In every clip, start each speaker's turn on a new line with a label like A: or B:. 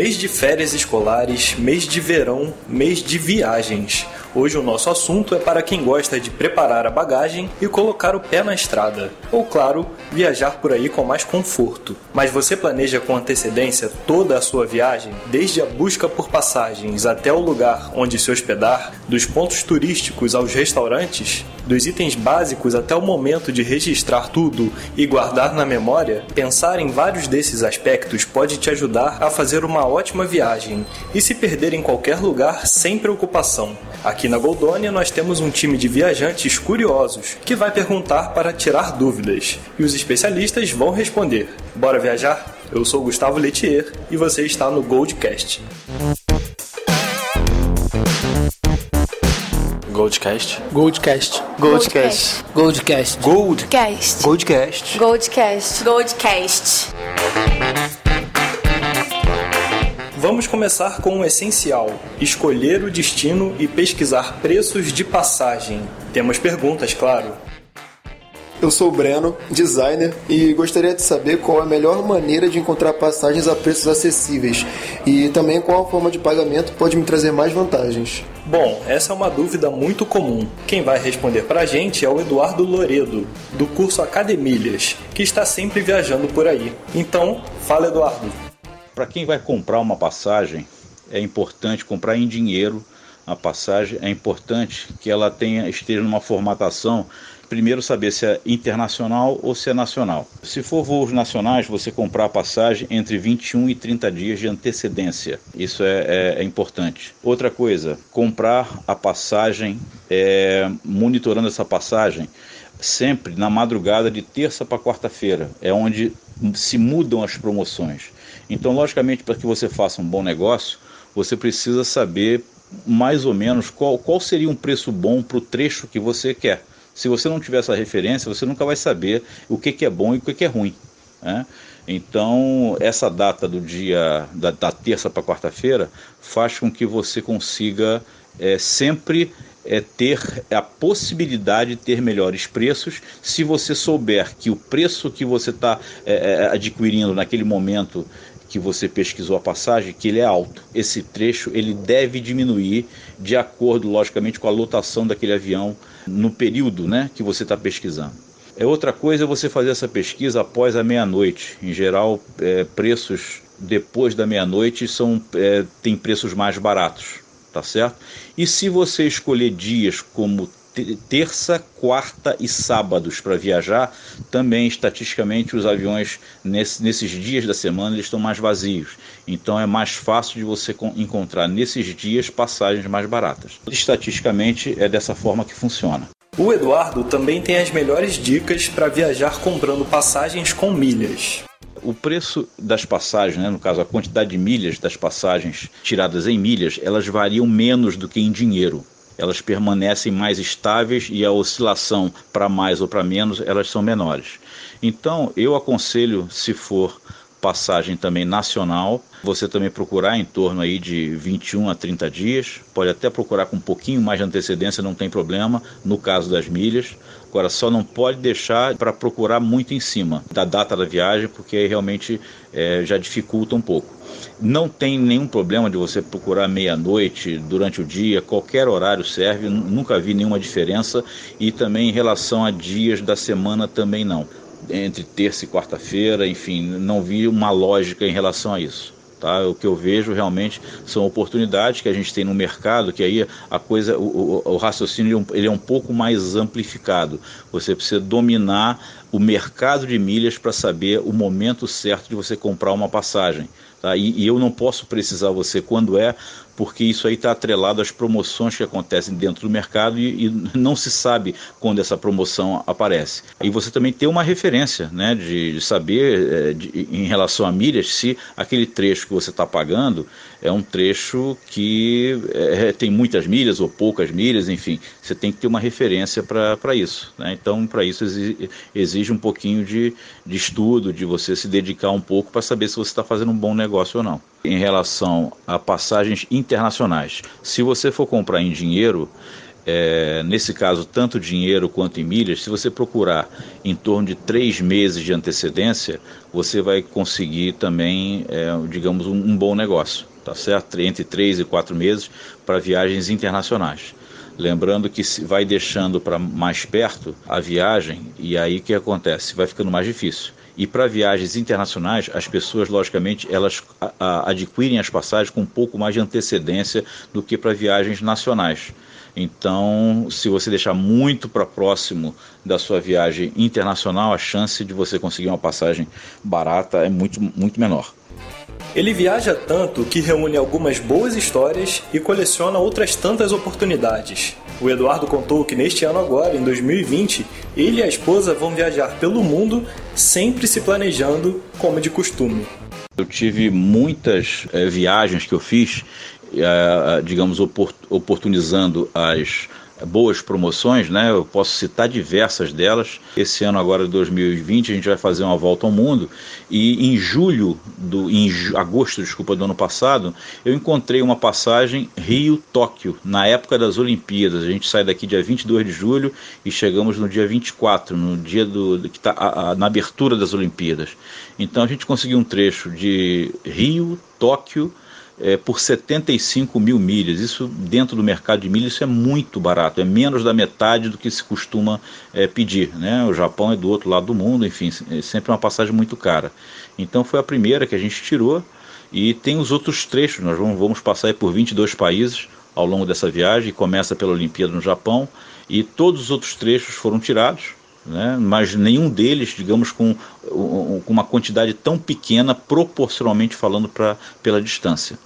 A: Mês de férias escolares, mês de verão, mês de viagens. Hoje o nosso assunto é para quem gosta de preparar a bagagem e colocar o pé na estrada, ou claro, viajar por aí com mais conforto. Mas você planeja com antecedência toda a sua viagem, desde a busca por passagens até o lugar onde se hospedar, dos pontos turísticos aos restaurantes, dos itens básicos até o momento de registrar tudo e guardar na memória? Pensar em vários desses aspectos pode te ajudar a fazer uma ótima viagem e se perder em qualquer lugar sem preocupação. Aqui na Goldônia nós temos um time de viajantes curiosos que vai perguntar para tirar dúvidas e os especialistas vão responder. Bora viajar? Eu sou Gustavo Letier e você está no Goldcast.
B: Goldcast.
C: Goldcast.
D: Goldcast.
C: Goldcast.
B: Gold.
D: Cast.
B: Goldcast.
D: Goldcast. Goldcast.
A: Vamos começar com o essencial: escolher o destino e pesquisar preços de passagem. Temos perguntas, claro.
E: Eu sou o Breno, designer, e gostaria de saber qual a melhor maneira de encontrar passagens a preços acessíveis e também qual a forma de pagamento pode me trazer mais vantagens.
A: Bom, essa é uma dúvida muito comum. Quem vai responder para a gente é o Eduardo Loredo, do curso Academilhas, que está sempre viajando por aí. Então, fala Eduardo.
F: Para quem vai comprar uma passagem, é importante comprar em dinheiro a passagem, é importante que ela tenha esteja numa formatação primeiro saber se é internacional ou se é nacional. Se for voos nacionais, você comprar a passagem entre 21 e 30 dias de antecedência. Isso é, é, é importante. Outra coisa, comprar a passagem, é, monitorando essa passagem sempre na madrugada de terça para quarta-feira. É onde se mudam as promoções. Então, logicamente, para que você faça um bom negócio, você precisa saber mais ou menos qual, qual seria um preço bom para o trecho que você quer. Se você não tiver essa referência, você nunca vai saber o que, que é bom e o que, que é ruim. Né? Então, essa data do dia da, da terça para quarta-feira faz com que você consiga é, sempre é, ter a possibilidade de ter melhores preços se você souber que o preço que você está é, é, adquirindo naquele momento que você pesquisou a passagem, que ele é alto. Esse trecho ele deve diminuir de acordo, logicamente, com a lotação daquele avião no período né, que você está pesquisando. É outra coisa você fazer essa pesquisa após a meia-noite. Em geral, é, preços depois da meia-noite são é, tem preços mais baratos, tá certo? E se você escolher dias como terça, quarta e sábados para viajar, também estatisticamente os aviões nesse, nesses dias da semana eles estão mais vazios. Então é mais fácil de você encontrar nesses dias passagens mais baratas. Estatisticamente é dessa forma que funciona.
A: O Eduardo também tem as melhores dicas para viajar comprando passagens com milhas.
F: O preço das passagens, né, no caso a quantidade de milhas das passagens tiradas em milhas, elas variam menos do que em dinheiro elas permanecem mais estáveis e a oscilação para mais ou para menos elas são menores. Então eu aconselho, se for passagem também nacional, você também procurar em torno aí de 21 a 30 dias, pode até procurar com um pouquinho mais de antecedência, não tem problema, no caso das milhas. Agora, só não pode deixar para procurar muito em cima da data da viagem, porque aí realmente é, já dificulta um pouco. Não tem nenhum problema de você procurar meia-noite, durante o dia, qualquer horário serve, nunca vi nenhuma diferença. E também em relação a dias da semana também não. Entre terça e quarta-feira, enfim, não vi uma lógica em relação a isso. Tá? O que eu vejo realmente são oportunidades que a gente tem no mercado, que aí a coisa, o, o, o raciocínio ele é um pouco mais amplificado. Você precisa dominar o mercado de milhas para saber o momento certo de você comprar uma passagem. Tá? E, e, eu não posso precisar você quando é, porque isso aí está atrelado às promoções que acontecem dentro do mercado e, e, não se sabe quando essa promoção aparece. E você também tem uma referência né, de, de saber é, de, em relação a milhas se aquele trecho que você está pagando é um trecho que é, tem muitas milhas ou poucas milhas, enfim, você tem que ter uma referência para isso. Né? Então, para isso exige um pouquinho de, de estudo, de você se dedicar um pouco para saber se você está fazendo um bom negócio ou não. Em relação a passagens internacionais, se você for comprar em dinheiro, é, nesse caso, tanto dinheiro quanto em milhas, se você procurar em torno de três meses de antecedência, você vai conseguir também, é, digamos, um, um, bom negócio, tá certo? Entre três e quatro meses para viagens internacionais. Lembrando que se vai deixando para mais perto a viagem, e aí o que acontece? Vai ficando mais difícil. E para viagens internacionais, as pessoas, logicamente, elas adquirem as passagens com um pouco mais de antecedência do que para viagens nacionais. Então, se você deixar muito para próximo da sua viagem internacional, a chance de você conseguir uma passagem barata é muito, muito menor.
A: Ele viaja tanto que reúne algumas boas histórias e coleciona outras tantas oportunidades. O Eduardo contou que neste ano agora, em 2020, ele e a esposa vão viajar pelo mundo, sempre se planejando como de costume.
F: Eu tive muitas é, viagens que eu fiz é, digamos, oportunizando as boas promoções, né? Eu posso citar diversas delas. Esse ano agora de 2020 a gente vai fazer uma volta ao mundo e em julho do em agosto, desculpa, do ano passado, eu encontrei uma passagem Rio-Tóquio na época das Olimpíadas. A gente sai daqui dia 22 de julho e chegamos no dia 24, no dia do que tá na abertura das Olimpíadas. Então a gente conseguiu um trecho de Rio-Tóquio é, por 75 mil milhas. Isso dentro do mercado de milhas isso é muito barato, é menos da metade do que se costuma é, pedir. Né? O Japão é do outro lado do mundo, enfim, é sempre uma passagem muito cara. Então foi a primeira que a gente tirou e tem os outros trechos. Nós vamos, vamos passar por 22 países ao longo dessa viagem. Começa pela Olimpíada no Japão e todos os outros trechos foram tirados. Né? mas nenhum deles, digamos, com, com uma quantidade tão pequena proporcionalmente falando pra, pela distância.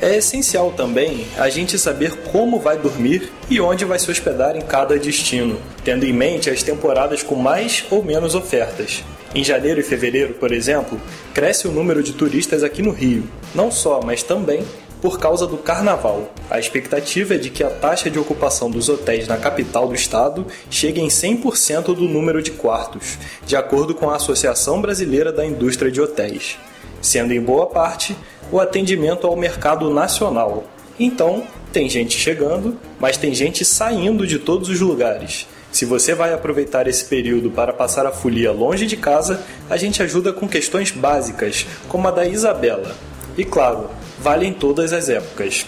A: É essencial também a gente saber como vai dormir e onde vai se hospedar em cada destino, tendo em mente as temporadas com mais ou menos ofertas. Em janeiro e fevereiro, por exemplo, cresce o número de turistas aqui no Rio, não só, mas também por causa do carnaval. A expectativa é de que a taxa de ocupação dos hotéis na capital do estado chegue em 100% do número de quartos, de acordo com a Associação Brasileira da Indústria de Hotéis, sendo em boa parte o atendimento ao mercado nacional. Então, tem gente chegando, mas tem gente saindo de todos os lugares. Se você vai aproveitar esse período para passar a folia longe de casa, a gente ajuda com questões básicas, como a da Isabela. E claro, vale em todas as épocas.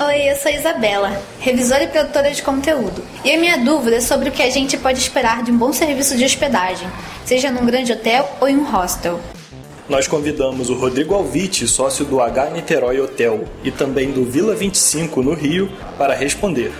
D: Oi, eu sou Isabela, revisora e produtora de conteúdo. E a minha dúvida é sobre o que a gente pode esperar de um bom serviço de hospedagem, seja num grande hotel ou em um hostel
A: nós convidamos o Rodrigo Alvite, sócio do H Niterói Hotel e também do Vila 25 no Rio, para responder.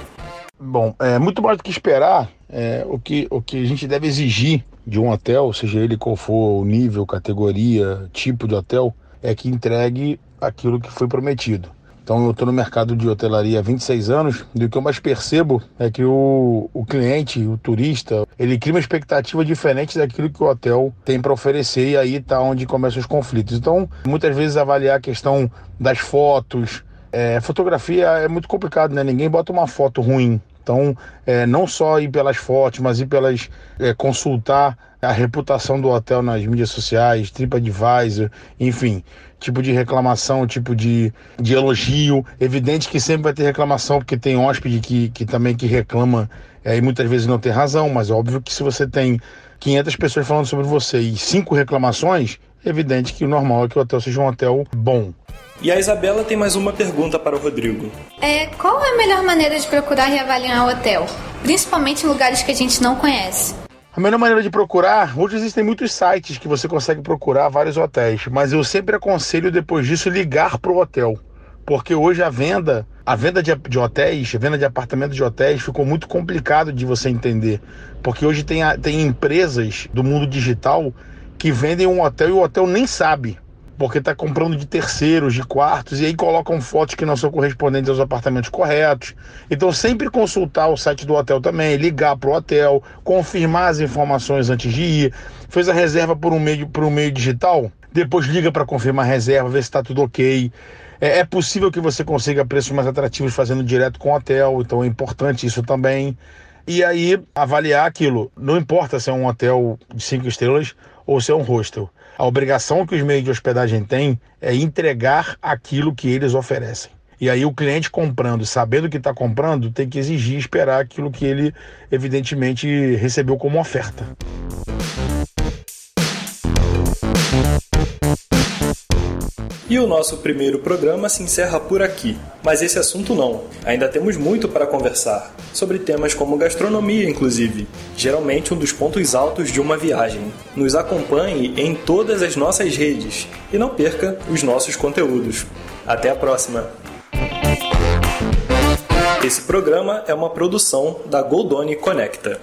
B: Bom, é muito mais do que esperar, é, o, que, o que a gente deve exigir de um hotel, seja ele qual for o nível, categoria, tipo de hotel, é que entregue aquilo que foi prometido. Então eu estou no mercado de hotelaria há 26 anos e o que eu mais percebo é que o, o cliente, o turista, ele cria uma expectativa diferente daquilo que o hotel tem para oferecer e aí está onde começam os conflitos. Então, muitas vezes avaliar a questão das fotos, é, fotografia é muito complicado, né? Ninguém bota uma foto ruim. Então, é, não só ir pelas fotos, mas ir pelas é, consultar a reputação do hotel nas mídias sociais, TripAdvisor, enfim, tipo de reclamação, tipo de, de elogio. Evidente que sempre vai ter reclamação, porque tem hóspede que, que também que reclama é, e muitas vezes não tem razão, mas óbvio que se você tem 500 pessoas falando sobre você e cinco reclamações, é evidente que o normal é que o hotel seja um hotel bom.
A: E a Isabela tem mais uma pergunta para o Rodrigo.
D: É, qual é a melhor maneira de procurar e avaliar o hotel? Principalmente em lugares que a gente não conhece.
B: A melhor maneira de procurar, hoje existem muitos sites que você consegue procurar vários hotéis, mas eu sempre aconselho depois disso ligar para o hotel, porque hoje a venda, a venda de, de, hotéis, a venda de apartamentos de hotéis ficou muito complicado de você entender, porque hoje tem, tem empresas do mundo digital que vendem um hotel e o hotel nem sabe porque está comprando de terceiros, de quartos, e aí colocam fotos que não são correspondentes aos apartamentos corretos. Então, sempre consultar o site do hotel também, ligar para o hotel, confirmar as informações antes de ir. Fez a reserva por um meio, por um meio digital? Depois liga para confirmar a reserva, ver se está tudo ok. É, é possível que você consiga preços mais atrativos fazendo direto com o hotel, então é importante isso também. E aí, avaliar aquilo. Não importa se é um hotel de cinco estrelas ou se é um hostel a obrigação que os meios de hospedagem têm é entregar aquilo que eles oferecem. E aí o cliente comprando, sabendo que está comprando, tem que exigir esperar aquilo que ele evidentemente recebeu como oferta.
A: E o nosso primeiro programa se encerra por aqui. Mas esse assunto não. Ainda temos muito para conversar. Sobre temas como gastronomia, inclusive. Geralmente um dos pontos altos de uma viagem. Nos acompanhe em todas as nossas redes. E não perca os nossos conteúdos. Até a próxima! Esse programa é uma produção da Goldoni Conecta.